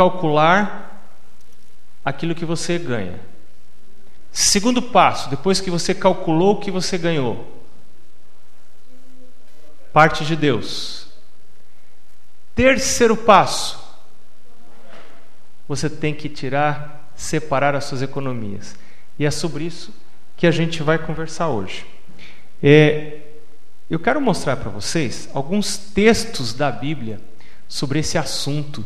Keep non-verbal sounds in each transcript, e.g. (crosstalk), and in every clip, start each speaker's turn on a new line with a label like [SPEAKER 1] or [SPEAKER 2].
[SPEAKER 1] calcular aquilo que você ganha. Segundo passo, depois que você calculou o que você ganhou, parte de Deus. Terceiro passo, você tem que tirar, separar as suas economias. E é sobre isso que a gente vai conversar hoje. É, eu quero mostrar para vocês alguns textos da Bíblia sobre esse assunto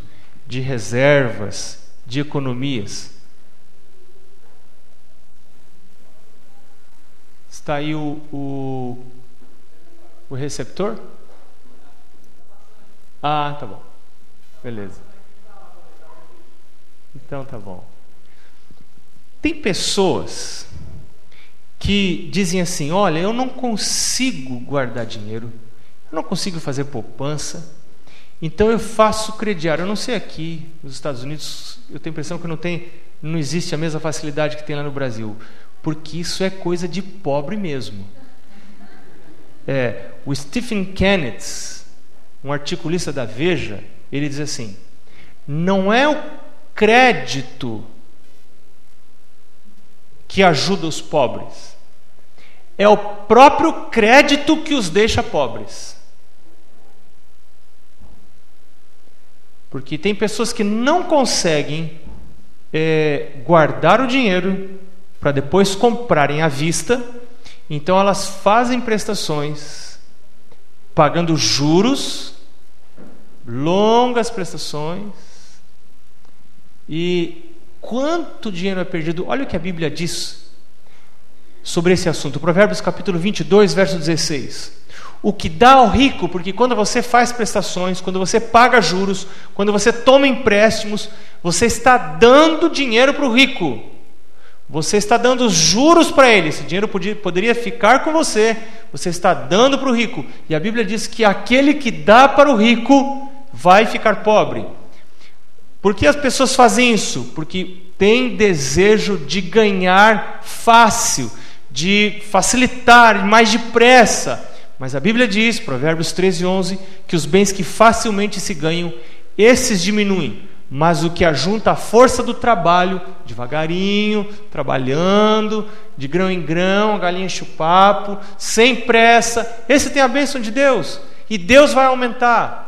[SPEAKER 1] de reservas, de economias. Está aí o, o, o receptor? Ah, tá bom. Beleza. Então tá bom. Tem pessoas que dizem assim: olha, eu não consigo guardar dinheiro, eu não consigo fazer poupança, então eu faço crediário. Eu não sei aqui nos Estados Unidos, eu tenho a impressão que não tem, não existe a mesma facilidade que tem lá no Brasil, porque isso é coisa de pobre mesmo. É, o Stephen Kenneth, um articulista da Veja, ele diz assim: não é o crédito que ajuda os pobres é o próprio crédito que os deixa pobres. Porque tem pessoas que não conseguem é, guardar o dinheiro para depois comprarem à vista, então elas fazem prestações, pagando juros, longas prestações, e quanto dinheiro é perdido? Olha o que a Bíblia diz sobre esse assunto. Provérbios capítulo 22, verso 16. O que dá ao rico, porque quando você faz prestações, quando você paga juros, quando você toma empréstimos, você está dando dinheiro para o rico. Você está dando juros para ele. Esse dinheiro podia, poderia ficar com você. Você está dando para o rico. E a Bíblia diz que aquele que dá para o rico vai ficar pobre. Por que as pessoas fazem isso? Porque tem desejo de ganhar fácil de facilitar mais depressa. Mas a Bíblia diz, Provérbios 13, 11, que os bens que facilmente se ganham, esses diminuem. Mas o que ajunta a força do trabalho, devagarinho, trabalhando, de grão em grão, a galinha enche o papo, sem pressa, esse tem a bênção de Deus. E Deus vai aumentar.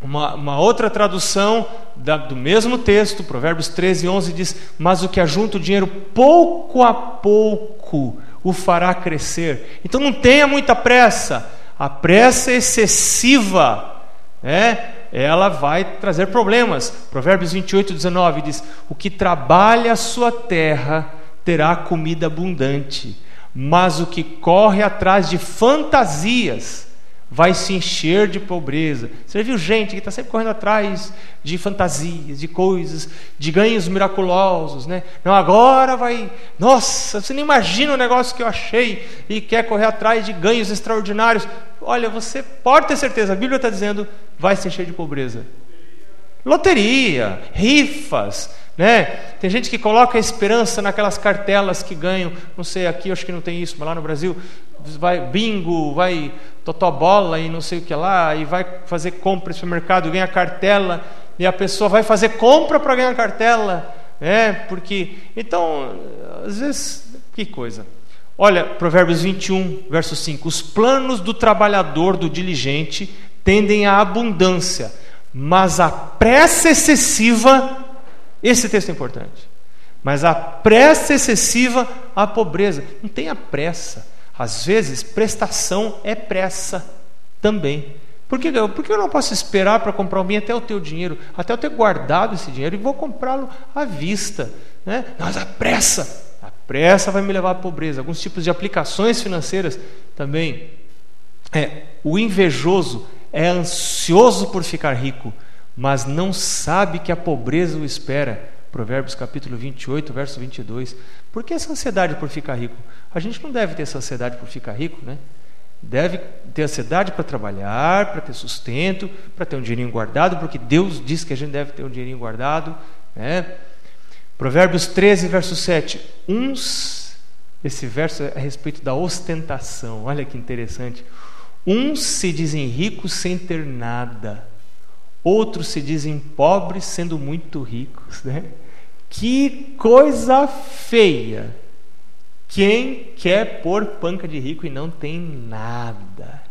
[SPEAKER 1] Uma, uma, outra tradução da, do mesmo texto, Provérbios 13, 11, diz: Mas o que ajunta o dinheiro pouco a pouco o fará crescer. Então não tenha muita pressa. A pressa excessiva, né, ela vai trazer problemas. Provérbios 28, 19 diz: O que trabalha a sua terra terá comida abundante, mas o que corre atrás de fantasias vai se encher de pobreza. Você viu gente que está sempre correndo atrás de fantasias, de coisas, de ganhos miraculosos, né? Não, agora vai. Nossa, você nem imagina o negócio que eu achei e quer correr atrás de ganhos extraordinários. Olha, você pode ter certeza, a Bíblia está dizendo, vai se encher de pobreza. Loteria, rifas, né? Tem gente que coloca a esperança naquelas cartelas que ganham, não sei, aqui eu acho que não tem isso, mas lá no Brasil, vai bingo, vai totobola e não sei o que lá, e vai fazer compra no supermercado, ganha cartela, e a pessoa vai fazer compra para ganhar cartela, né? Porque então, às vezes, que coisa. Olha, Provérbios 21, verso 5: Os planos do trabalhador, do diligente, tendem à abundância, mas a pressa excessiva, esse texto é importante. Mas a pressa excessiva à pobreza. Não tenha pressa. Às vezes, prestação é pressa também. Por que, por que eu não posso esperar para comprar um bem até o dinheiro, até eu ter guardado esse dinheiro e vou comprá-lo à vista? Né? Mas a pressa, a pressa vai me levar à pobreza. Alguns tipos de aplicações financeiras também. É, o invejoso é ansioso por ficar rico, mas não sabe que a pobreza o espera. Provérbios capítulo 28, verso 22. Por que essa ansiedade por ficar rico? A gente não deve ter essa ansiedade por ficar rico, né? Deve ter ansiedade para trabalhar, para ter sustento, para ter um dinheirinho guardado, porque Deus diz que a gente deve ter um dinheirinho guardado, né? Provérbios 13, verso 7. Uns, esse verso é a respeito da ostentação, olha que interessante. Uns se dizem ricos sem ter nada, outros se dizem pobres sendo muito ricos. Né? Que coisa feia! Quem quer pôr panca de rico e não tem nada?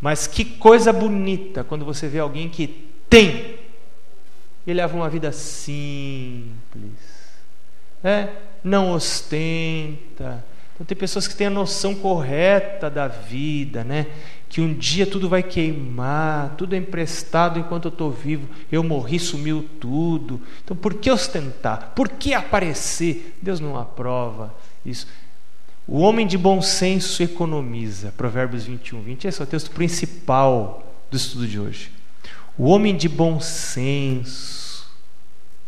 [SPEAKER 1] Mas que coisa bonita quando você vê alguém que tem e leva uma vida simples, é, não ostenta. Então tem pessoas que têm a noção correta da vida, né? Que um dia tudo vai queimar, tudo é emprestado enquanto eu estou vivo. Eu morri, sumiu tudo. Então por que ostentar? Por que aparecer? Deus não aprova isso. O homem de bom senso economiza. Provérbios 21, 20. Esse é o texto principal do estudo de hoje. O homem de bom senso,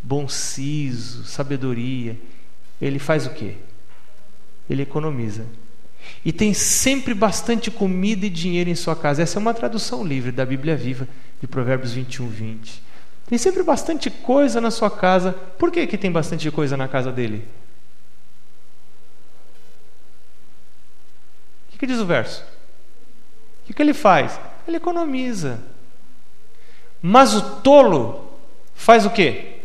[SPEAKER 1] bom siso, sabedoria, ele faz o quê? Ele economiza. E tem sempre bastante comida e dinheiro em sua casa. Essa é uma tradução livre da Bíblia Viva, de Provérbios 21, 20. Tem sempre bastante coisa na sua casa. Por que, que tem bastante coisa na casa dele? que, que diz o verso? O que, que ele faz? Ele economiza. Mas o tolo faz o quê?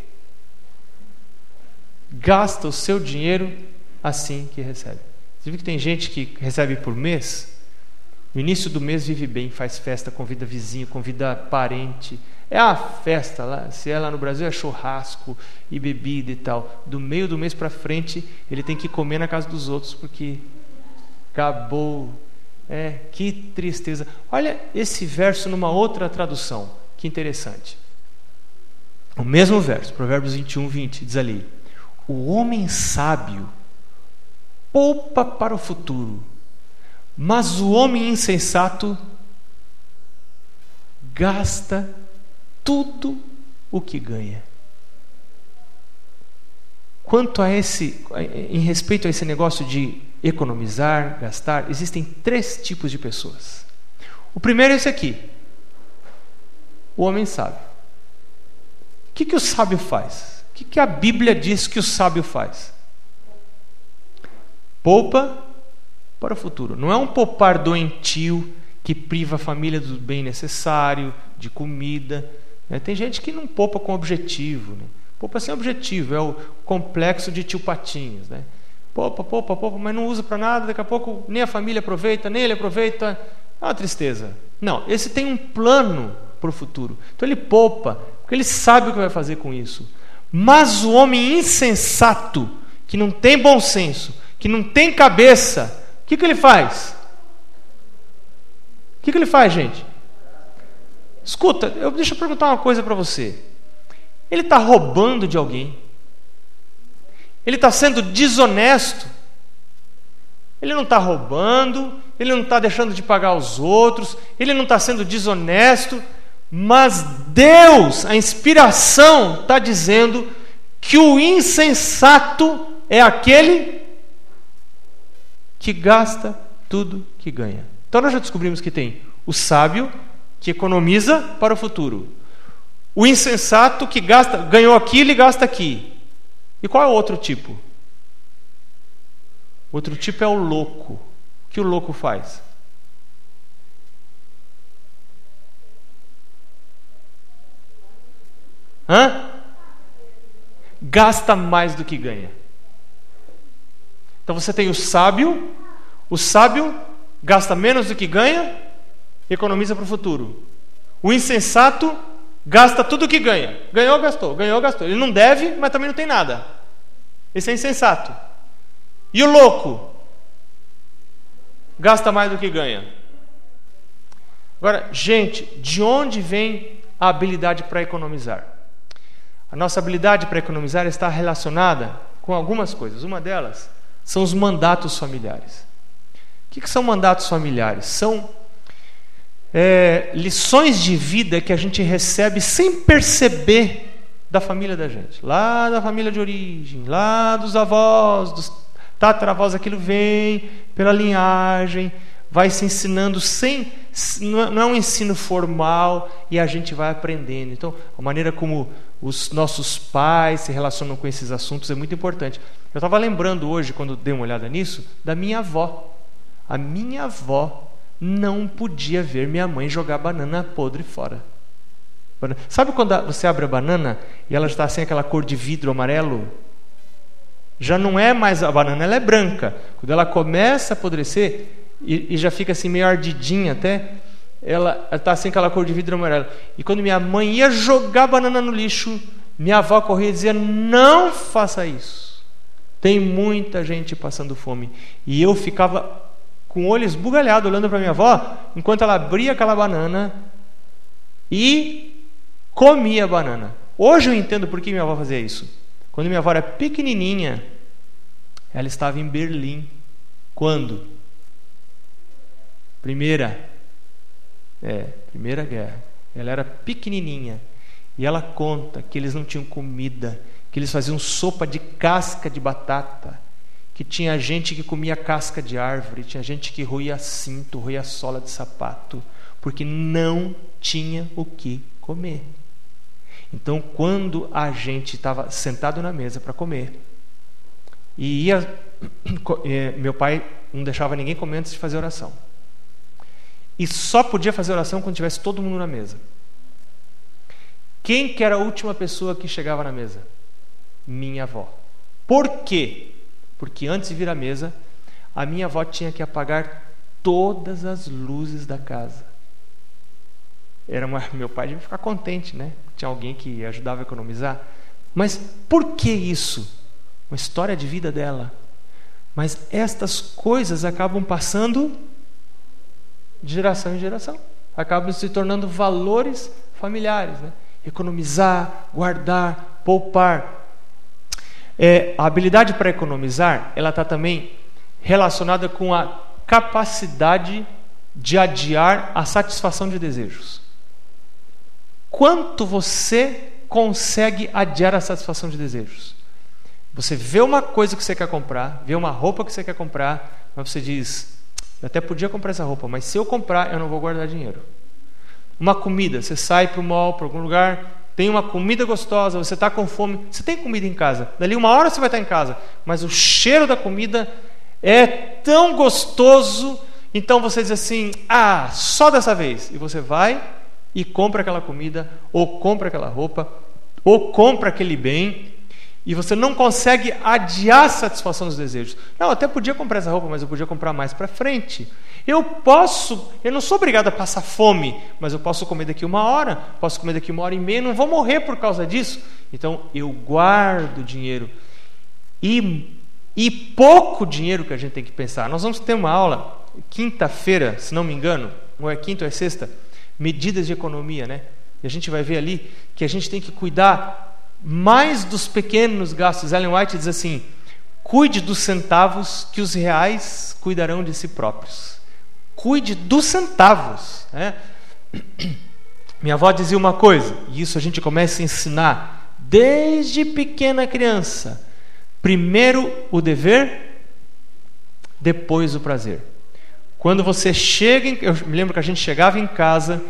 [SPEAKER 1] Gasta o seu dinheiro assim que recebe. Você viu que tem gente que recebe por mês? No início do mês vive bem, faz festa, convida vizinho, convida parente. É a festa lá, se é lá no Brasil é churrasco e bebida e tal. Do meio do mês para frente, ele tem que comer na casa dos outros porque acabou. É, que tristeza. Olha esse verso numa outra tradução, que interessante. O mesmo verso, Provérbios 21, 20, diz ali: O homem sábio poupa para o futuro, mas o homem insensato gasta tudo o que ganha. Quanto a esse, em respeito a esse negócio de economizar, gastar, existem três tipos de pessoas. O primeiro é esse aqui, o homem sábio. O que, que o sábio faz? O que, que a Bíblia diz que o sábio faz? Poupa para o futuro. Não é um poupar doentio que priva a família do bem necessário, de comida. Né? Tem gente que não poupa com objetivo. Né? Poupa sem objetivo, é o complexo de tio Patinhos. Né? Poupa, poupa, poupa, mas não usa para nada, daqui a pouco nem a família aproveita, nem ele aproveita. É uma tristeza. Não, esse tem um plano para o futuro. Então ele poupa, porque ele sabe o que vai fazer com isso. Mas o homem insensato, que não tem bom senso, que não tem cabeça, o que, que ele faz? O que, que ele faz, gente? Escuta, eu, deixa eu perguntar uma coisa para você. Ele está roubando de alguém. Ele está sendo desonesto. Ele não está roubando, ele não está deixando de pagar os outros, ele não está sendo desonesto, mas Deus, a inspiração, está dizendo que o insensato é aquele que gasta tudo que ganha. Então nós já descobrimos que tem o sábio que economiza para o futuro, o insensato que gasta, ganhou aquilo e gasta aqui, e qual é o outro tipo? Outro tipo é o louco. O que o louco faz? Hã? Gasta mais do que ganha. Então você tem o sábio, o sábio gasta menos do que ganha e economiza para o futuro. O insensato Gasta tudo que ganha. Ganhou, gastou. Ganhou, gastou. Ele não deve, mas também não tem nada. Esse é insensato. E o louco? Gasta mais do que ganha. Agora, gente, de onde vem a habilidade para economizar? A nossa habilidade para economizar está relacionada com algumas coisas. Uma delas são os mandatos familiares. O que, são mandatos familiares? São é, lições de vida que a gente recebe sem perceber da família da gente, lá da família de origem, lá dos avós, dos tataravós, aquilo vem pela linhagem, vai se ensinando sem, não é um ensino formal e a gente vai aprendendo. Então, a maneira como os nossos pais se relacionam com esses assuntos é muito importante. Eu estava lembrando hoje, quando dei uma olhada nisso, da minha avó. A minha avó não podia ver minha mãe jogar banana podre fora. Sabe quando você abre a banana e ela está sem aquela cor de vidro amarelo? Já não é mais a banana, ela é branca. Quando ela começa a apodrecer e, e já fica assim meio ardidinha até, ela está assim aquela cor de vidro amarelo. E quando minha mãe ia jogar banana no lixo, minha avó corria e dizia: Não faça isso. Tem muita gente passando fome. E eu ficava com o olho esbugalhado olhando para minha avó, enquanto ela abria aquela banana e comia a banana. Hoje eu entendo por que minha avó fazia isso. Quando minha avó era pequenininha, ela estava em Berlim. Quando? Primeira. É, Primeira Guerra. Ela era pequenininha. E ela conta que eles não tinham comida, que eles faziam sopa de casca de batata, que tinha gente que comia casca de árvore, tinha gente que roía cinto, roía sola de sapato, porque não tinha o que comer. Então, quando a gente estava sentado na mesa para comer, e ia, (coughs) é, meu pai não deixava ninguém comer antes de fazer oração. E só podia fazer oração quando tivesse todo mundo na mesa. Quem que era a última pessoa que chegava na mesa? Minha avó. Por quê? Porque antes de vir à mesa, a minha avó tinha que apagar todas as luzes da casa. Era uma, meu pai devia ficar contente, né? Tinha alguém que ajudava a economizar. Mas por que isso? Uma história de vida dela. Mas estas coisas acabam passando de geração em geração. Acabam se tornando valores familiares. Né? Economizar, guardar, poupar. É, a habilidade para economizar, ela está também relacionada com a capacidade de adiar a satisfação de desejos. Quanto você consegue adiar a satisfação de desejos? Você vê uma coisa que você quer comprar, vê uma roupa que você quer comprar, mas você diz: eu até podia comprar essa roupa, mas se eu comprar, eu não vou guardar dinheiro. Uma comida, você sai para o mall, para algum lugar, tem uma comida gostosa, você está com fome, você tem comida em casa. Dali uma hora você vai estar em casa, mas o cheiro da comida é tão gostoso, então você diz assim: ah, só dessa vez. E você vai e compra aquela comida, ou compra aquela roupa, ou compra aquele bem, e você não consegue adiar a satisfação dos desejos. Não, até podia comprar essa roupa, mas eu podia comprar mais para frente. Eu posso, eu não sou obrigado a passar fome, mas eu posso comer daqui uma hora, posso comer daqui uma hora e meia, não vou morrer por causa disso. Então eu guardo dinheiro. E, e pouco dinheiro que a gente tem que pensar. Nós vamos ter uma aula quinta-feira, se não me engano, ou é quinta ou é sexta, medidas de economia, né? E a gente vai ver ali que a gente tem que cuidar mais dos pequenos gastos. Ellen White diz assim: cuide dos centavos, que os reais cuidarão de si próprios. Cuide dos centavos. Né? (clears throat) Minha avó dizia uma coisa, e isso a gente começa a ensinar desde pequena criança: primeiro o dever, depois o prazer. Quando você chega, em, eu me lembro que a gente chegava em casa,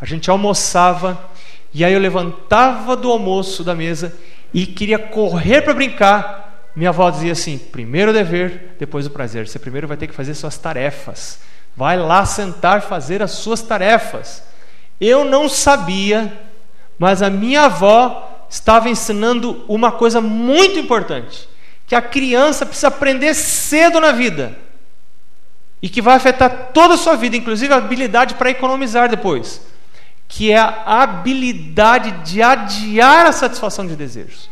[SPEAKER 1] a gente almoçava, e aí eu levantava do almoço da mesa e queria correr para brincar. Minha avó dizia assim: primeiro o dever, depois o prazer. Você primeiro vai ter que fazer suas tarefas. Vai lá sentar fazer as suas tarefas. Eu não sabia, mas a minha avó estava ensinando uma coisa muito importante: que a criança precisa aprender cedo na vida e que vai afetar toda a sua vida, inclusive a habilidade para economizar depois que é a habilidade de adiar a satisfação de desejos.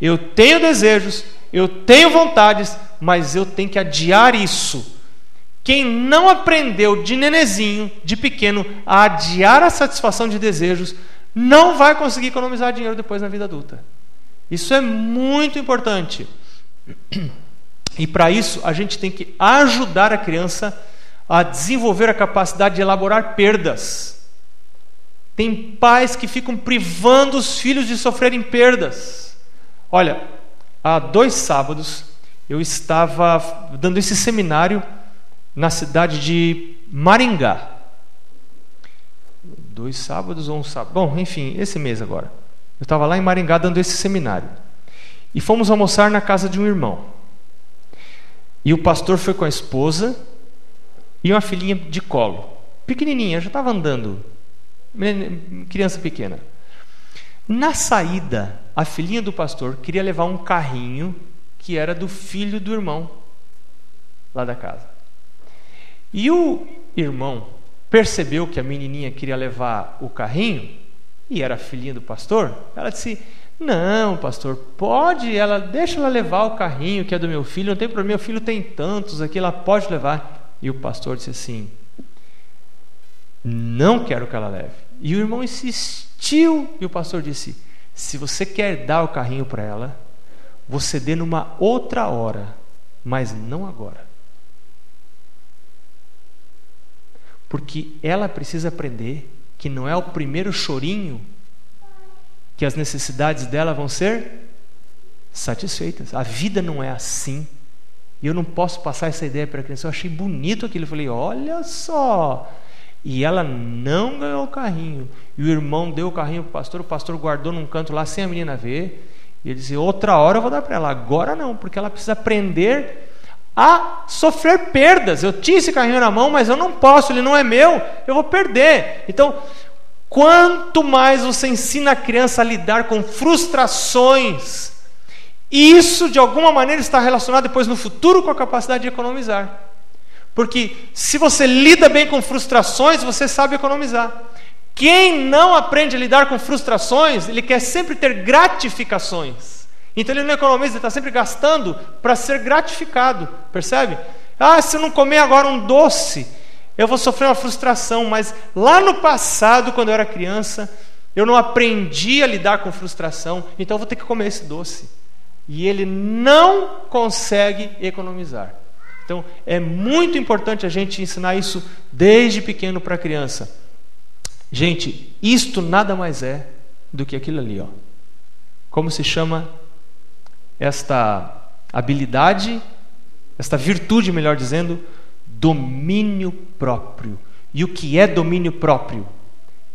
[SPEAKER 1] Eu tenho desejos, eu tenho vontades, mas eu tenho que adiar isso. Quem não aprendeu de nenezinho, de pequeno, a adiar a satisfação de desejos, não vai conseguir economizar dinheiro depois na vida adulta. Isso é muito importante. E para isso, a gente tem que ajudar a criança a desenvolver a capacidade de elaborar perdas. Tem pais que ficam privando os filhos de sofrerem perdas. Olha, há dois sábados eu estava dando esse seminário na cidade de Maringá. Dois sábados ou um sábado? Bom, enfim, esse mês agora. Eu estava lá em Maringá dando esse seminário. E fomos almoçar na casa de um irmão. E o pastor foi com a esposa e uma filhinha de colo, pequenininha, já estava andando criança pequena. Na saída, a filhinha do pastor queria levar um carrinho que era do filho do irmão lá da casa. E o irmão percebeu que a menininha queria levar o carrinho e era filhinha do pastor. Ela disse: Não, pastor, pode, ela deixa ela levar o carrinho que é do meu filho, não tem problema, meu filho tem tantos aqui, ela pode levar. E o pastor disse assim: Não quero que ela leve. E o irmão insistiu e o pastor disse: Se você quer dar o carrinho para ela, você dê numa outra hora, mas não agora. Porque ela precisa aprender que não é o primeiro chorinho que as necessidades dela vão ser satisfeitas. A vida não é assim. E eu não posso passar essa ideia para a criança. Eu achei bonito aquilo. Eu falei: olha só. E ela não ganhou o carrinho. E o irmão deu o carrinho para o pastor. O pastor guardou num canto lá sem a menina ver. E ele disse: outra hora eu vou dar para ela. Agora não, porque ela precisa aprender a sofrer perdas. Eu tinha esse carrinho na mão, mas eu não posso, ele não é meu, eu vou perder. Então, quanto mais você ensina a criança a lidar com frustrações, isso de alguma maneira está relacionado depois no futuro com a capacidade de economizar. Porque se você lida bem com frustrações, você sabe economizar. Quem não aprende a lidar com frustrações, ele quer sempre ter gratificações. Então ele não economiza, ele está sempre gastando para ser gratificado, percebe? Ah, se eu não comer agora um doce, eu vou sofrer uma frustração. Mas lá no passado, quando eu era criança, eu não aprendi a lidar com frustração, então eu vou ter que comer esse doce. E ele não consegue economizar. Então é muito importante a gente ensinar isso desde pequeno para a criança. Gente, isto nada mais é do que aquilo ali, ó. Como se chama esta habilidade, esta virtude, melhor dizendo, domínio próprio. E o que é domínio próprio?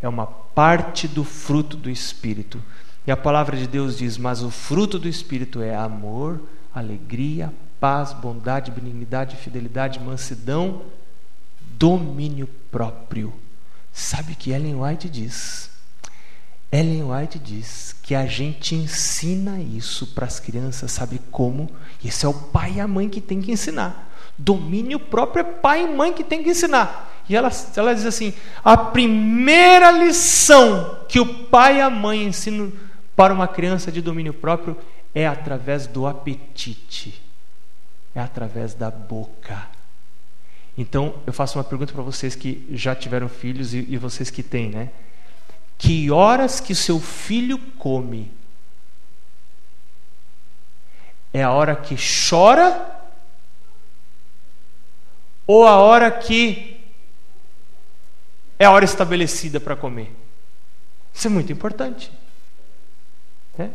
[SPEAKER 1] É uma parte do fruto do Espírito. E a palavra de Deus diz: Mas o fruto do Espírito é amor, alegria, paz, bondade, benignidade, fidelidade, mansidão, domínio próprio. Sabe o que Ellen White diz? Ellen White diz que a gente ensina isso para as crianças, sabe como? Isso é o pai e a mãe que tem que ensinar. Domínio próprio é pai e mãe que tem que ensinar. E ela, ela diz assim: a primeira lição que o pai e a mãe ensinam para uma criança de domínio próprio é através do apetite, é através da boca. Então, eu faço uma pergunta para vocês que já tiveram filhos e, e vocês que têm, né? Que horas que seu filho come? É a hora que chora? Ou a hora que é a hora estabelecida para comer? Isso é muito importante. Né?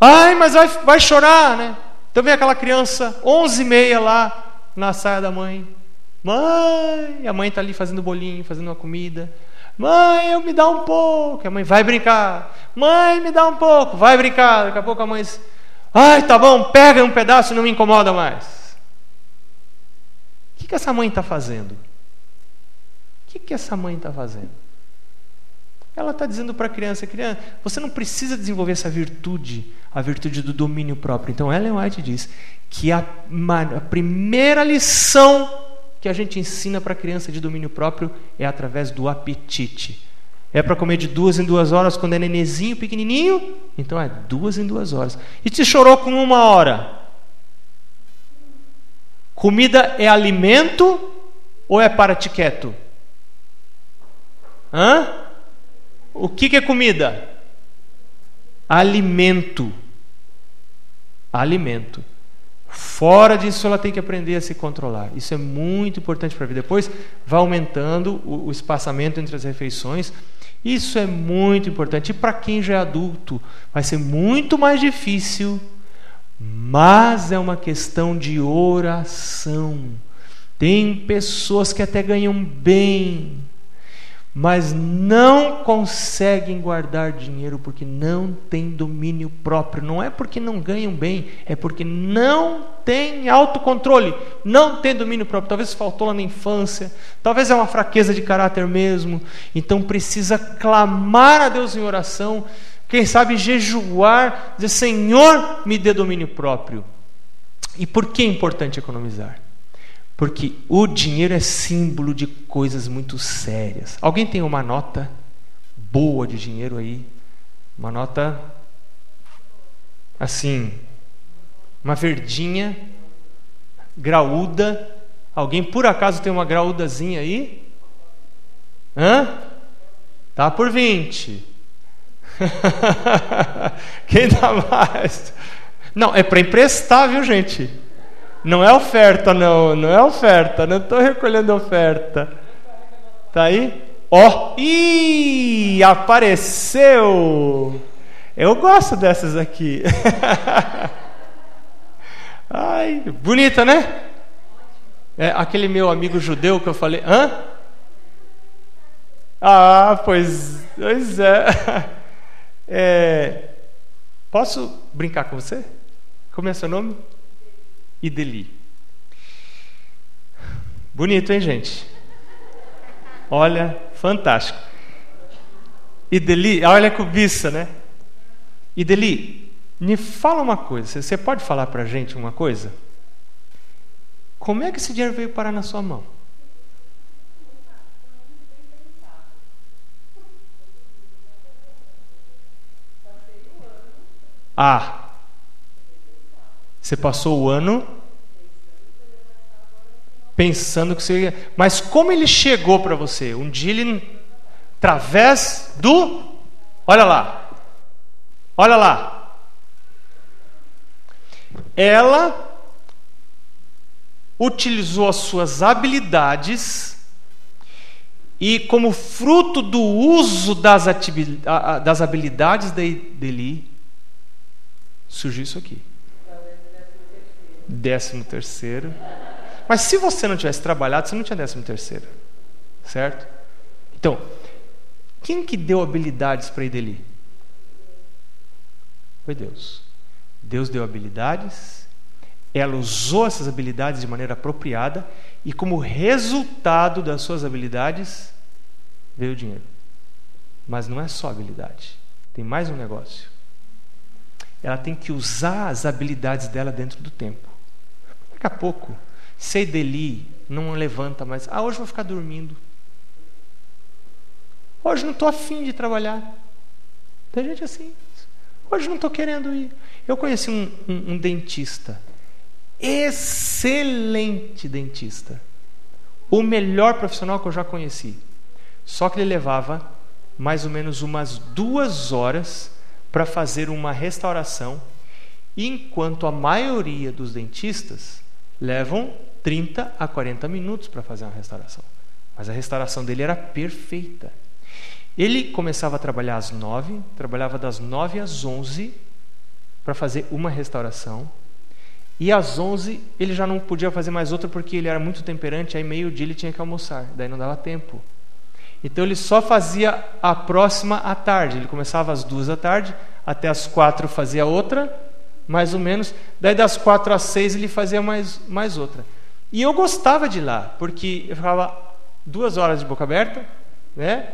[SPEAKER 1] Ai, mas vai, vai chorar, né? Então vem aquela criança, onze e meia lá na saia da mãe. Mãe, a mãe está ali fazendo bolinho, fazendo uma comida. Mãe, eu me dá um pouco. A mãe vai brincar. Mãe, me dá um pouco. Vai brincar. Daqui a pouco a mãe diz: Ai, tá bom, pega um pedaço e não me incomoda mais. O que, que essa mãe está fazendo? O que, que essa mãe está fazendo? Ela está dizendo para a criança, criança, você não precisa desenvolver essa virtude, a virtude do domínio próprio. Então Ellen White diz que a, a primeira lição que a gente ensina para a criança de domínio próprio é através do apetite. É para comer de duas em duas horas quando é nenezinho, pequenininho? Então é duas em duas horas. E se chorou com uma hora? Comida é alimento ou é para quieto? Hã? O que, que é comida? Alimento. Alimento. Fora disso, ela tem que aprender a se controlar. Isso é muito importante para a vida. Depois vai aumentando o, o espaçamento entre as refeições. Isso é muito importante. E para quem já é adulto, vai ser muito mais difícil, mas é uma questão de oração. Tem pessoas que até ganham bem, mas não conseguem guardar dinheiro porque não têm domínio próprio. Não é porque não ganham bem, é porque não têm autocontrole, não têm domínio próprio. Talvez faltou lá na infância, talvez é uma fraqueza de caráter mesmo. Então precisa clamar a Deus em oração, quem sabe jejuar, dizer: Senhor, me dê domínio próprio. E por que é importante economizar? Porque o dinheiro é símbolo de coisas muito sérias. Alguém tem uma nota boa de dinheiro aí? Uma nota assim, uma verdinha, graúda. Alguém por acaso tem uma graúdazinha aí? Hã? Tá por 20. (laughs) Quem dá mais? Não, é para emprestar, viu, gente? Não é oferta, não. Não é oferta. Não estou recolhendo oferta. Tá aí? Ó! Oh. Ih! Apareceu! Eu gosto dessas aqui. (laughs) Ai, bonita, né? É, aquele meu amigo judeu que eu falei. Hã? Ah, pois, pois é. (laughs) é. Posso brincar com você? Como é seu nome? Ideli. Bonito, hein, gente? Olha, fantástico. Ideli, olha a cobiça, né? Ideli, me fala uma coisa. Você pode falar para a gente uma coisa? Como é que esse dinheiro veio parar na sua mão? Ah, você passou o ano pensando que você. Mas como ele chegou para você? Um dia ele, através do. Olha lá. Olha lá. Ela utilizou as suas habilidades e, como fruto do uso das, das habilidades dele, surgiu isso aqui. Décimo terceiro. Mas se você não tivesse trabalhado, você não tinha décimo terceiro. Certo? Então, quem que deu habilidades para Ideli? Foi Deus. Deus deu habilidades, ela usou essas habilidades de maneira apropriada e como resultado das suas habilidades veio o dinheiro. Mas não é só habilidade. Tem mais um negócio. Ela tem que usar as habilidades dela dentro do tempo. Daqui a pouco, sei dele, não levanta mais. Ah, hoje vou ficar dormindo. Hoje não estou afim de trabalhar. Tem gente assim. Hoje não estou querendo ir. Eu conheci um, um, um dentista. Excelente dentista. O melhor profissional que eu já conheci. Só que ele levava mais ou menos umas duas horas para fazer uma restauração, enquanto a maioria dos dentistas levam 30 a 40 minutos para fazer uma restauração. Mas a restauração dele era perfeita. Ele começava a trabalhar às 9, trabalhava das 9 às 11 para fazer uma restauração. E às 11 ele já não podia fazer mais outra porque ele era muito temperante, aí meio-dia ele tinha que almoçar, daí não dava tempo. Então ele só fazia a próxima à tarde. Ele começava às duas da tarde, até às quatro fazia outra, mais ou menos. Daí das quatro às seis ele fazia mais, mais outra. E eu gostava de lá, porque eu ficava duas horas de boca aberta, né?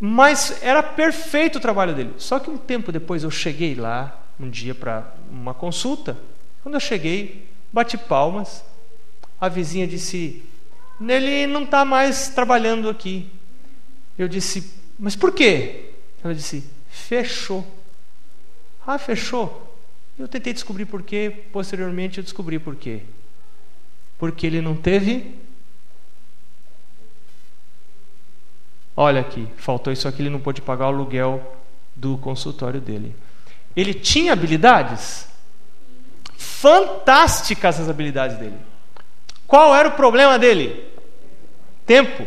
[SPEAKER 1] Mas era perfeito o trabalho dele. Só que um tempo depois eu cheguei lá, um dia para uma consulta. Quando eu cheguei, bati palmas. A vizinha disse: Ele não está mais trabalhando aqui. Eu disse: Mas por quê? Ela disse: Fechou. Ah, fechou. Eu tentei descobrir por quê, posteriormente eu descobri por quê. Porque ele não teve. Olha aqui, faltou isso aqui, ele não pôde pagar o aluguel do consultório dele. Ele tinha habilidades fantásticas as habilidades dele. Qual era o problema dele? Tempo.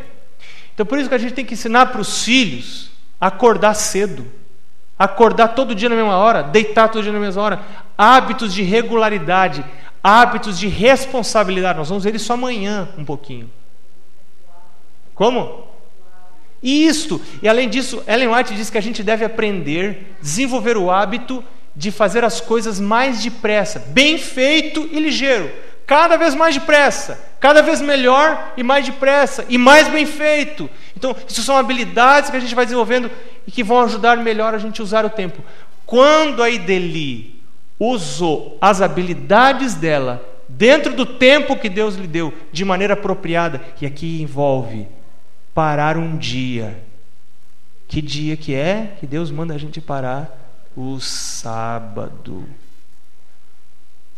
[SPEAKER 1] Então por isso que a gente tem que ensinar para os filhos acordar cedo. Acordar todo dia na mesma hora, deitar todo dia na mesma hora. Hábitos de regularidade, hábitos de responsabilidade. Nós vamos ver isso amanhã um pouquinho. Como? E isto, e além disso, Ellen White diz que a gente deve aprender, desenvolver o hábito de fazer as coisas mais depressa, bem feito e ligeiro, cada vez mais depressa, cada vez melhor e mais depressa e mais bem feito. Então, isso são habilidades que a gente vai desenvolvendo e que vão ajudar melhor a gente usar o tempo. Quando a Ideli usou as habilidades dela dentro do tempo que Deus lhe deu, de maneira apropriada, e aqui envolve parar um dia. Que dia que é que Deus manda a gente parar? O sábado.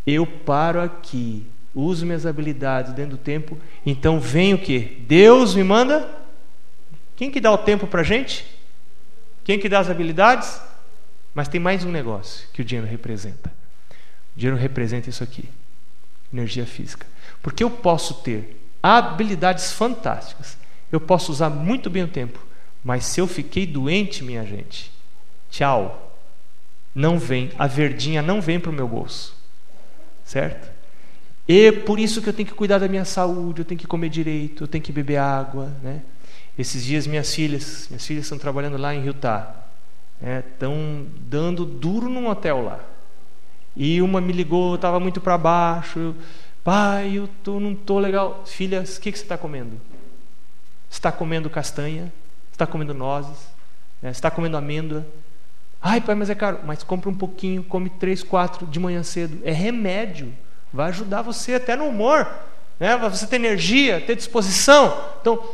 [SPEAKER 1] Eu paro aqui, uso minhas habilidades dentro do tempo, então vem o que? Deus me manda? Quem que dá o tempo para gente? Quem que dá as habilidades? Mas tem mais um negócio que o dinheiro representa. O dinheiro representa isso aqui: energia física. Porque eu posso ter habilidades fantásticas, eu posso usar muito bem o tempo, mas se eu fiquei doente, minha gente, tchau. Não vem, a verdinha não vem para o meu bolso. Certo? E por isso que eu tenho que cuidar da minha saúde, eu tenho que comer direito, eu tenho que beber água, né? Esses dias minhas filhas, minhas filhas estão trabalhando lá em Utah, estão né? dando duro num hotel lá. E uma me ligou, estava muito para baixo, pai, eu tô, não tô legal. Filhas, o que, que você está comendo? está comendo castanha, está comendo nozes, né? está comendo amêndoa. Ai, pai, mas é caro. Mas compra um pouquinho, come três, quatro de manhã cedo. É remédio. Vai ajudar você até no humor. Né? Você ter energia, ter disposição. Então,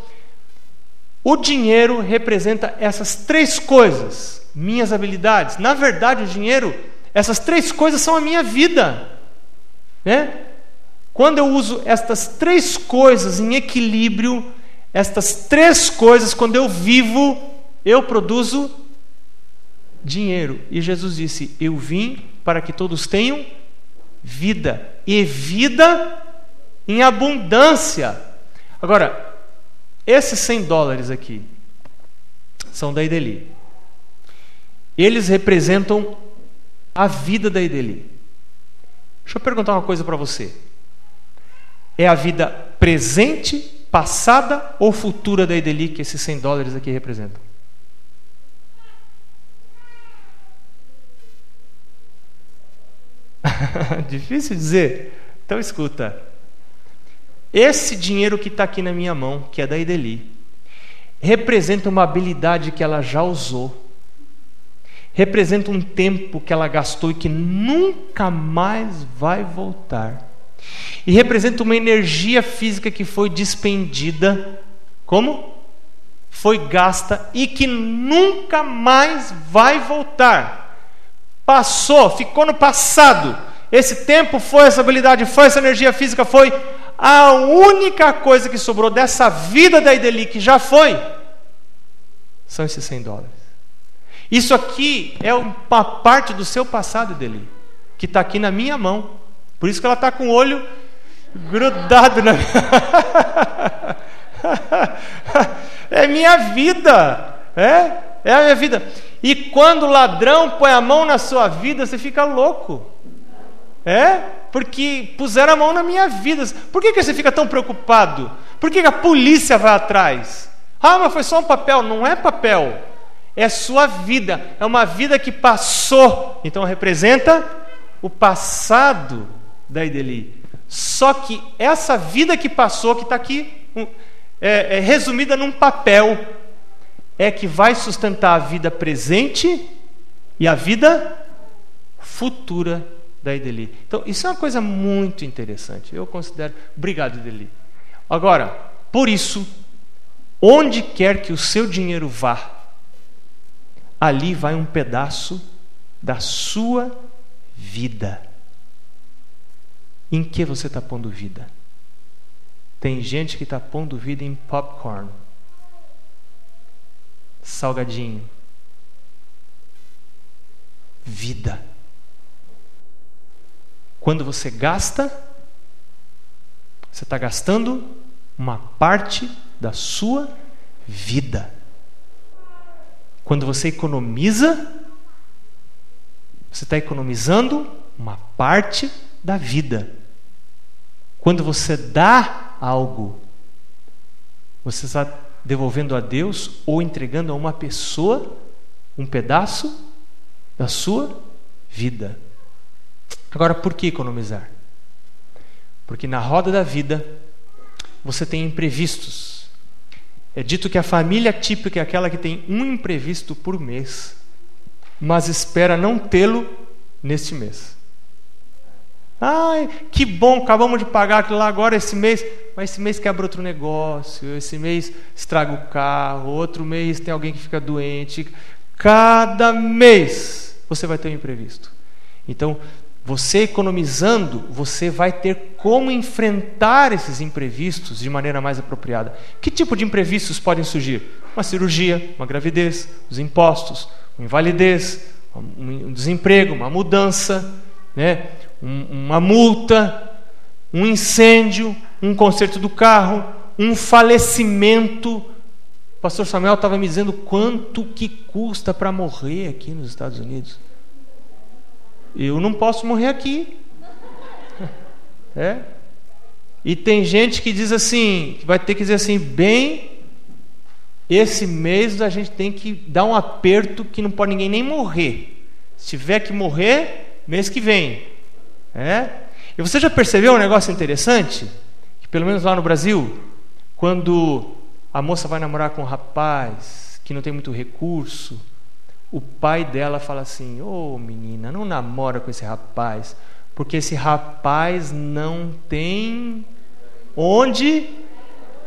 [SPEAKER 1] o dinheiro representa essas três coisas, minhas habilidades. Na verdade, o dinheiro, essas três coisas são a minha vida. Né? Quando eu uso estas três coisas em equilíbrio, estas três coisas, quando eu vivo, eu produzo dinheiro. E Jesus disse: Eu vim para que todos tenham vida, e vida em abundância. Agora, esses 100 dólares aqui são da Ideli. Eles representam a vida da Ideli. Deixa eu perguntar uma coisa para você. É a vida presente passada ou futura da Ideli que esses 100 dólares aqui representam? (laughs) Difícil dizer. Então escuta. Esse dinheiro que está aqui na minha mão, que é da Ideli, representa uma habilidade que ela já usou, representa um tempo que ela gastou e que nunca mais vai voltar e representa uma energia física que foi despendida, como? Foi gasta e que nunca mais vai voltar. Passou, ficou no passado. Esse tempo foi, essa habilidade foi, essa energia física foi. A única coisa que sobrou dessa vida da Ideli, que já foi, são esses 100 dólares. Isso aqui é uma parte do seu passado, Ideli, que está aqui na minha mão. Por isso que ela está com o olho grudado na (laughs) É minha vida. É? É a minha vida. E quando o ladrão põe a mão na sua vida, você fica louco. É? Porque puseram a mão na minha vida. Por que, que você fica tão preocupado? Por que, que a polícia vai atrás? Ah, mas foi só um papel. Não é papel. É sua vida. É uma vida que passou. Então representa o passado da Ideli. Só que essa vida que passou, que está aqui é, é, resumida num papel, é que vai sustentar a vida presente e a vida futura da Ideli. Então, isso é uma coisa muito interessante. Eu considero. Obrigado, Ideli. Agora, por isso, onde quer que o seu dinheiro vá, ali vai um pedaço da sua vida. Em que você está pondo vida? Tem gente que está pondo vida em popcorn, salgadinho, vida. Quando você gasta, você está gastando uma parte da sua vida. Quando você economiza, você está economizando uma parte da vida. Quando você dá algo, você está devolvendo a Deus ou entregando a uma pessoa um pedaço da sua vida. Agora, por que economizar? Porque na roda da vida você tem imprevistos. É dito que a família típica é aquela que tem um imprevisto por mês, mas espera não tê-lo neste mês. Ai, que bom, acabamos de pagar aquilo lá agora esse mês, mas esse mês quebra outro negócio, esse mês estraga o carro, outro mês tem alguém que fica doente. Cada mês você vai ter um imprevisto. Então, você economizando, você vai ter como enfrentar esses imprevistos de maneira mais apropriada. Que tipo de imprevistos podem surgir? Uma cirurgia, uma gravidez, os impostos, uma invalidez, um desemprego, uma mudança, né? uma multa, um incêndio, um conserto do carro, um falecimento. O pastor Samuel estava me dizendo quanto que custa para morrer aqui nos Estados Unidos. Eu não posso morrer aqui. É? E tem gente que diz assim, que vai ter que dizer assim, bem, esse mês a gente tem que dar um aperto que não pode ninguém nem morrer. Se tiver que morrer, mês que vem. É? E você já percebeu um negócio interessante? Que pelo menos lá no Brasil, quando a moça vai namorar com um rapaz que não tem muito recurso, o pai dela fala assim: Ô oh, menina, não namora com esse rapaz, porque esse rapaz não tem onde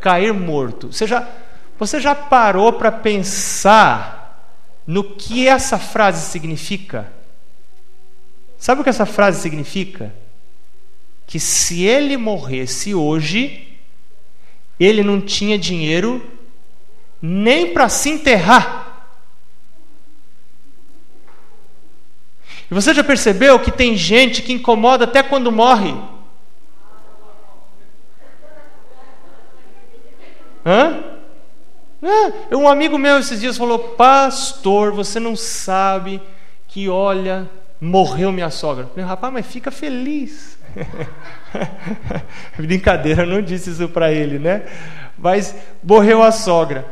[SPEAKER 1] cair morto. Você já, você já parou para pensar no que essa frase significa? Sabe o que essa frase significa? Que se ele morresse hoje, ele não tinha dinheiro nem para se enterrar. E você já percebeu que tem gente que incomoda até quando morre? Hã? É, um amigo meu esses dias falou: Pastor, você não sabe que, olha, morreu minha sogra. Eu falei, rapaz, mas fica feliz. (laughs) Brincadeira, eu não disse isso para ele, né? Mas morreu a sogra.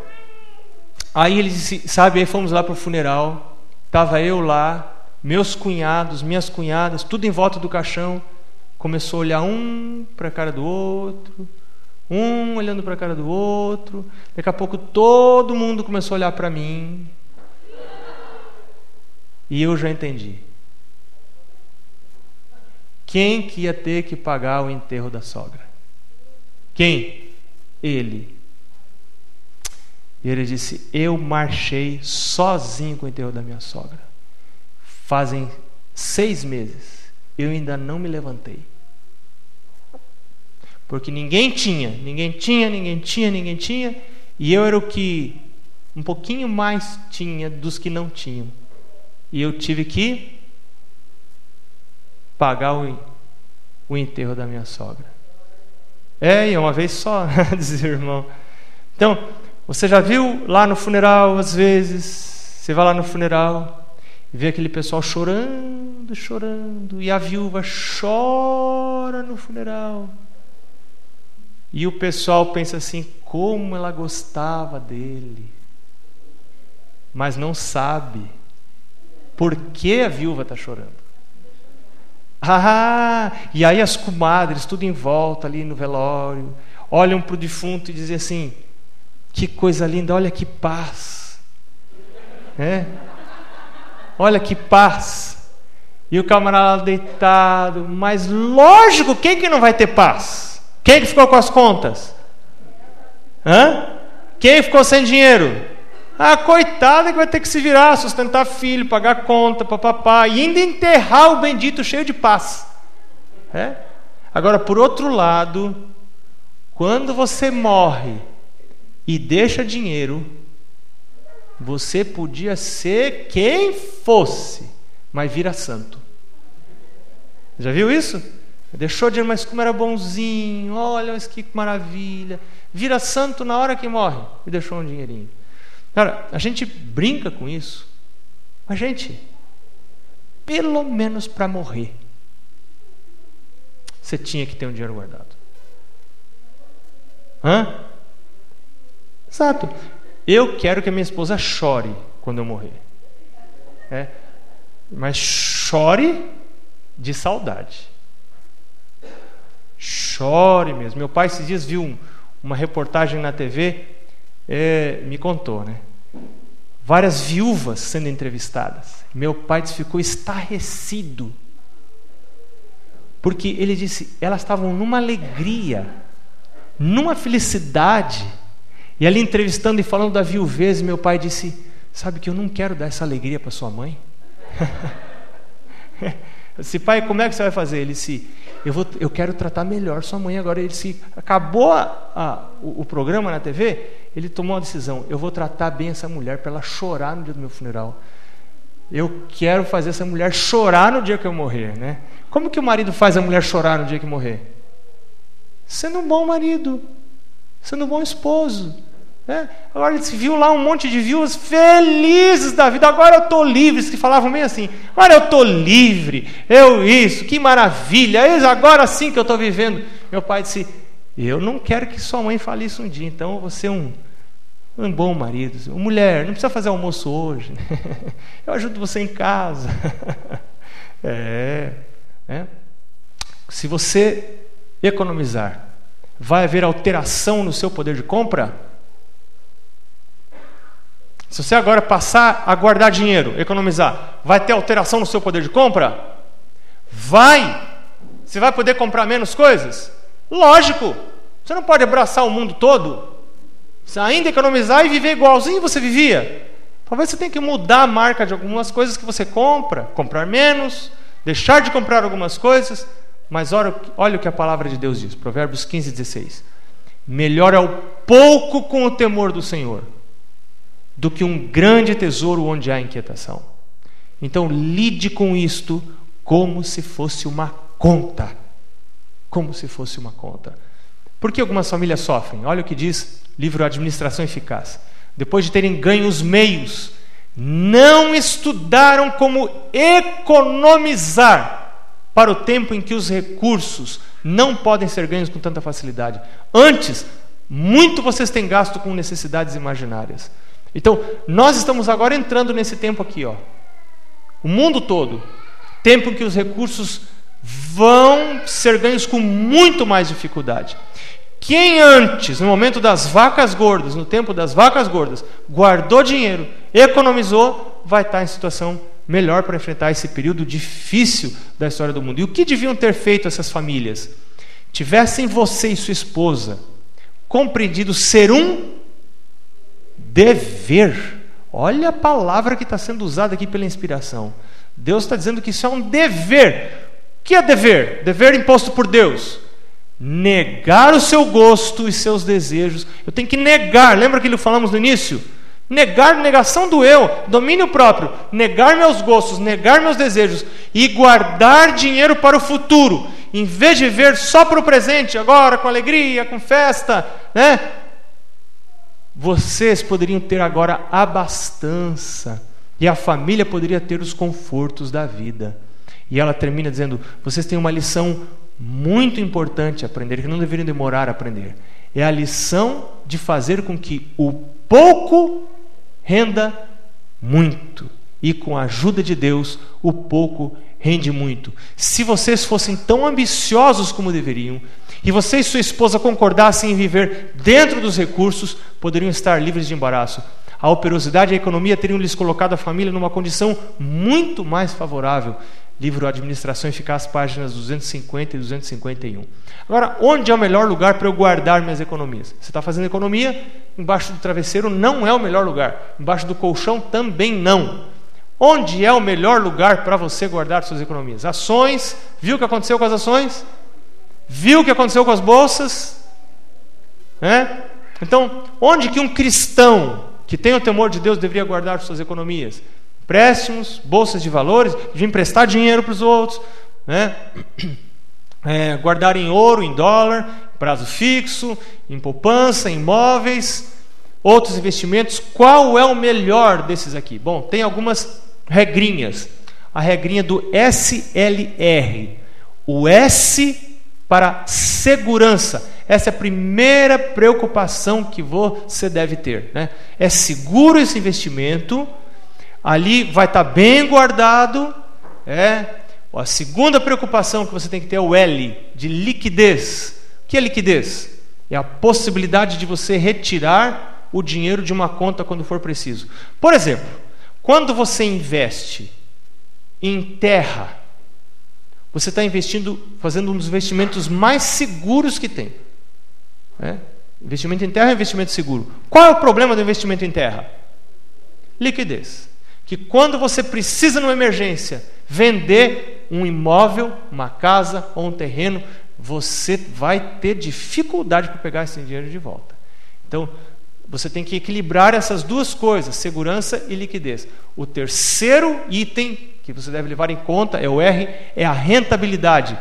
[SPEAKER 1] Aí ele disse, sabe, aí fomos lá para o funeral. Tava eu lá, meus cunhados, minhas cunhadas, tudo em volta do caixão, começou a olhar um para a cara do outro, um olhando para a cara do outro. Daqui a pouco todo mundo começou a olhar para mim. E eu já entendi. Quem que ia ter que pagar o enterro da sogra? Quem? Ele. E ele disse: Eu marchei sozinho com o enterro da minha sogra. Fazem seis meses, eu ainda não me levantei. Porque ninguém tinha, ninguém tinha, ninguém tinha, ninguém tinha, e eu era o que um pouquinho mais tinha dos que não tinham. E eu tive que pagar o, o enterro da minha sogra. É, e é uma vez só, (laughs) dizia o irmão. Então, você já viu lá no funeral, às vezes, você vai lá no funeral, vê aquele pessoal chorando, chorando, e a viúva chora no funeral. E o pessoal pensa assim: como ela gostava dele, mas não sabe por que a viúva está chorando. Ah, e aí as comadres, tudo em volta ali no velório, olham para o defunto e dizem assim: que coisa linda, olha que paz. É? Olha que paz. E o camarada deitado, mas lógico, quem que não vai ter paz? Quem que ficou com as contas? Hã? Quem ficou sem dinheiro? Ah, coitada que vai ter que se virar, sustentar filho, pagar conta, papapá, e ainda enterrar o bendito cheio de paz. É? Agora, por outro lado, quando você morre e deixa dinheiro, você podia ser quem fosse, mas vira santo. Já viu isso? Deixou dinheiro, mas como era bonzinho, olha que maravilha. Vira santo na hora que morre e deixou um dinheirinho. Cara, a gente brinca com isso, mas, gente, pelo menos para morrer, você tinha que ter um dinheiro guardado. Hã? Exato. Eu quero que a minha esposa chore quando eu morrer. É. Mas chore de saudade. Chore mesmo. Meu pai esses dias viu um, uma reportagem na TV, é, me contou, né? Várias viúvas sendo entrevistadas. Meu pai ficou estarrecido. Porque ele disse, elas estavam numa alegria, numa felicidade. E ali entrevistando e falando da viuvez, meu pai disse: Sabe que eu não quero dar essa alegria para sua mãe? (laughs) disse, pai, como é que você vai fazer? Ele disse, eu, vou, eu quero tratar melhor sua mãe agora. Ele disse, acabou a, a, o, o, programa na TV, ele tomou uma decisão, eu vou tratar bem essa mulher para ela chorar no dia do meu funeral. Eu quero fazer essa mulher chorar no dia que eu morrer, né? Como que o marido faz a mulher chorar no dia que morrer? Sendo um bom marido, sendo um bom esposo, né? Agora ele se viu lá um monte de viúvas felizes da vida. Agora eu estou livre. que falavam meio assim. Agora eu estou livre. Eu isso, que maravilha. É agora sim que eu estou vivendo. Meu pai disse: Eu não quero que sua mãe fale isso um dia. Então você é um, um bom marido. Mulher, não precisa fazer almoço hoje. (laughs) Eu ajudo você em casa. (laughs) É, é. Se você economizar, vai haver alteração no seu poder de compra? Se você agora passar a guardar dinheiro, economizar, vai ter alteração no seu poder de compra? Vai! Você vai poder comprar menos coisas? Lógico! Você não pode abraçar o mundo todo. Você ainda economizar e viver igualzinho você vivia. Talvez você tenha que mudar a marca de algumas coisas que você compra, comprar menos, deixar de comprar algumas coisas. Mas olha, olha o que a palavra de Deus diz, Provérbios 15, 16. Melhor é o pouco com o temor do Senhor do que um grande tesouro onde há inquietação. Então, lide com isto como se fosse uma conta. Como se fosse uma conta. Por que algumas famílias sofrem? Olha o que diz livro Administração Eficaz. Depois de terem ganho os meios, não estudaram como economizar para o tempo em que os recursos não podem ser ganhos com tanta facilidade. Antes, muito vocês têm gasto com necessidades imaginárias. Então, nós estamos agora entrando nesse tempo aqui, ó. O mundo todo. Tempo em que os recursos vão ser ganhos com muito mais dificuldade. Quem antes, no momento das vacas gordas, no tempo das vacas gordas, guardou dinheiro, economizou, vai estar em situação melhor para enfrentar esse período difícil da história do mundo. E o que deviam ter feito essas famílias? Tivessem você e sua esposa compreendido ser um dever. Olha a palavra que está sendo usada aqui pela inspiração. Deus está dizendo que isso é um dever. O que é dever? Dever imposto por Deus. Negar o seu gosto e seus desejos. Eu tenho que negar. Lembra que falamos no início? Negar, negação do eu, domínio próprio, negar meus gostos, negar meus desejos e guardar dinheiro para o futuro, em vez de viver só para o presente, agora com alegria, com festa, né? Vocês poderiam ter agora abastança e a família poderia ter os confortos da vida. E ela termina dizendo: vocês têm uma lição muito importante a aprender, que não deveriam demorar a aprender. É a lição de fazer com que o pouco renda muito. E com a ajuda de Deus, o pouco rende muito. Se vocês fossem tão ambiciosos como deveriam, e você e sua esposa concordassem em viver dentro dos recursos, poderiam estar livres de embaraço. A operosidade e a economia teriam lhes colocado a família numa condição muito mais favorável. Livro Administração Eficaz, páginas 250 e 251. Agora, onde é o melhor lugar para eu guardar minhas economias? Você está fazendo economia? Embaixo do travesseiro não é o melhor lugar. Embaixo do colchão também não. Onde é o melhor lugar para você guardar suas economias? Ações. Viu o que aconteceu com as ações? Viu o que aconteceu com as bolsas? É? Então, onde que um cristão que tem o temor de Deus deveria guardar suas economias? Empréstimos, bolsas de valores, de emprestar dinheiro para os outros, né? (clears throat) É, guardar em ouro, em dólar, prazo fixo, em poupança, em imóveis, outros investimentos. Qual é o melhor desses aqui? Bom, tem algumas regrinhas. A regrinha do SLR. O S para segurança. Essa é a primeira preocupação que você deve ter. Né? É seguro esse investimento, ali vai estar bem guardado. É. A segunda preocupação que você tem que ter é o L, de liquidez. O que é liquidez? É a possibilidade de você retirar o dinheiro de uma conta quando for preciso. Por exemplo, quando você investe em terra, você está investindo, fazendo um dos investimentos mais seguros que tem. É? Investimento em terra é investimento seguro. Qual é o problema do investimento em terra? Liquidez. Que quando você precisa, numa emergência, vender um imóvel, uma casa ou um terreno, você vai ter dificuldade para pegar esse dinheiro de volta. Então, você tem que equilibrar essas duas coisas, segurança e liquidez. O terceiro item que você deve levar em conta é o R, é a rentabilidade,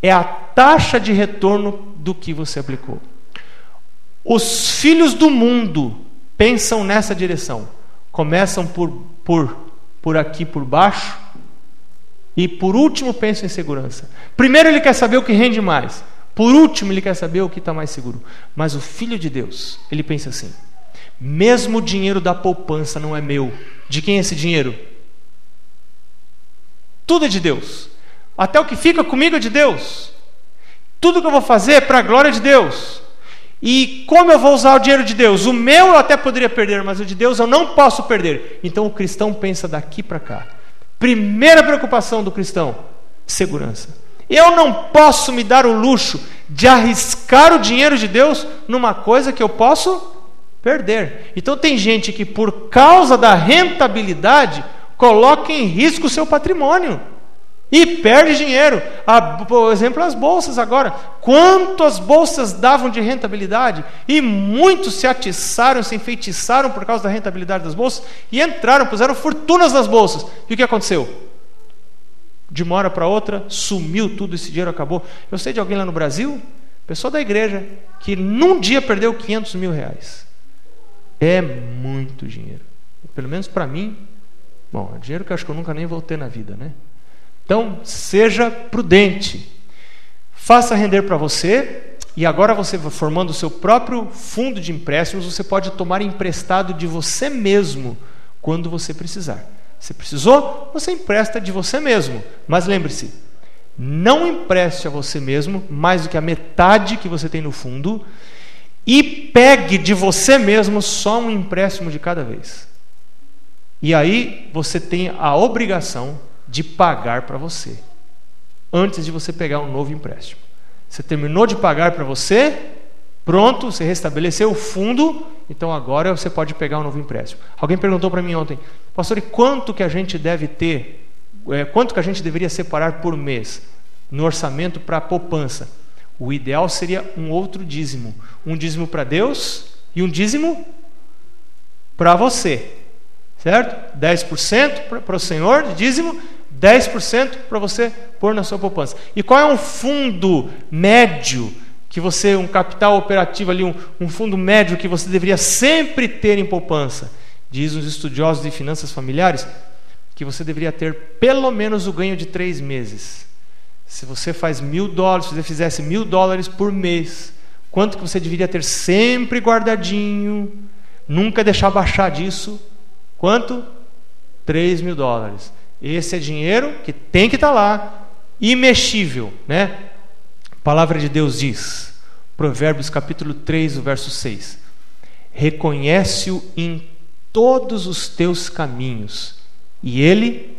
[SPEAKER 1] é a taxa de retorno do que você aplicou. Os filhos do mundo pensam nessa direção. Começam por, por, por aqui por baixo e por último pensam em segurança. Primeiro ele quer saber o que rende mais. Por último ele quer saber o que está mais seguro. Mas o filho de Deus, ele pensa assim: mesmo o dinheiro da poupança não é meu. De quem é esse dinheiro? Tudo é de Deus. Até o que fica comigo é de Deus. Tudo que eu vou fazer é para a glória de Deus. E como eu vou usar o dinheiro de Deus? O meu eu até poderia perder, mas o de Deus eu não posso perder. Então o cristão pensa daqui para cá. Primeira preocupação do cristão: segurança. Eu não posso me dar o luxo de arriscar o dinheiro de Deus numa coisa que eu posso perder. Então tem gente que, por causa da rentabilidade, coloca em risco o seu patrimônio e perde dinheiro. A, por exemplo, as bolsas agora. Quantas bolsas davam de rentabilidade? E muitos se atiçaram, se enfeitiçaram por causa da rentabilidade das bolsas e entraram, puseram fortunas nas bolsas. E o que aconteceu? De uma hora para outra, sumiu tudo, esse dinheiro acabou. Eu sei de alguém lá no Brasil, pessoa da igreja, que num dia perdeu 500 mil reais. É muito dinheiro. Pelo menos para mim, Bom, é dinheiro que eu acho que eu nunca nem vou ter na vida, né? Então, seja prudente. Faça render para você, e agora você formando o seu próprio fundo de empréstimos, você pode tomar emprestado de você mesmo quando você precisar. Você precisou, você empresta de você mesmo. Mas lembre-se, não empreste a você mesmo mais do que a metade que você tem no fundo e pegue de você mesmo só um empréstimo de cada vez. E aí você tem a obrigação de pagar para você, antes de você pegar um novo empréstimo. Você terminou de pagar para você, pronto, você restabeleceu o fundo, então agora você pode pegar um novo empréstimo. Alguém perguntou para mim ontem, pastor, e quanto que a gente deve ter, é, quanto que a gente deveria separar por mês no orçamento para a poupança? O ideal seria um outro dízimo, um dízimo para Deus e um dízimo para você. Certo? 10% para o Senhor dízimo, 10% para você pôr na sua poupança. E qual é um fundo médio que você, um capital operativo ali, um, um fundo médio que você deveria sempre ter em poupança? Diz os estudiosos de finanças familiares que você deveria ter pelo menos o ganho de três meses. Se você faz mil dólares, se você fizesse mil dólares por mês, quanto que você deveria ter sempre guardadinho, nunca deixar baixar disso? Quanto? 3 mil dólares. Esse é dinheiro que tem que estar tá lá, imexível, né? A palavra de Deus diz, Provérbios capítulo 3, o verso 6: Reconhece-o em todos os teus caminhos, e ele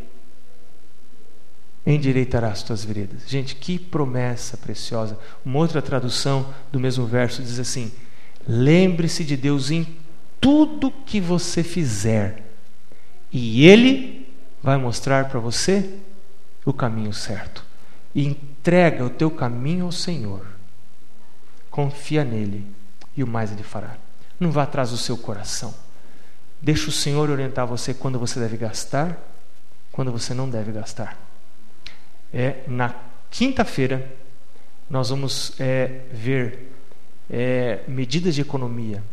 [SPEAKER 1] endireitará as tuas veredas. Gente, que promessa preciosa. Uma outra tradução do mesmo verso diz assim: Lembre-se de Deus em tudo que você fizer e Ele vai mostrar para você o caminho certo. Entrega o teu caminho ao Senhor. Confia nele e o mais Ele fará. Não vá atrás do seu coração. Deixa o Senhor orientar você quando você deve gastar, quando você não deve gastar. É, na quinta-feira, nós vamos é, ver é, medidas de economia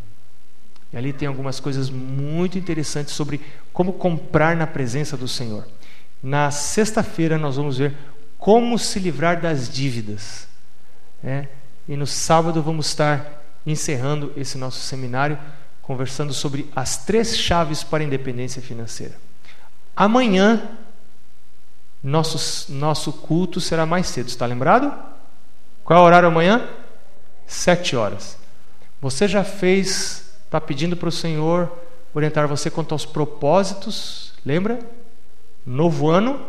[SPEAKER 1] e ali tem algumas coisas muito interessantes sobre como comprar na presença do Senhor. Na sexta-feira nós vamos ver como se livrar das dívidas. É, E no sábado vamos estar encerrando esse nosso seminário conversando sobre as três chaves para a independência financeira. Amanhã, nosso, nosso culto será mais cedo, está lembrado? Qual é o horário amanhã? Sete horas. Você já fez, está pedindo para o Senhor orientar você quanto aos propósitos, lembra? Novo ano,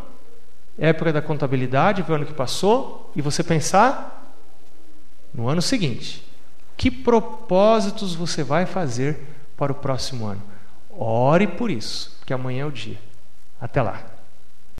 [SPEAKER 1] época da contabilidade, o ano que passou, e você pensar no ano seguinte. Que propósitos você vai fazer para o próximo ano? Ore por isso, que amanhã é o dia. Até lá.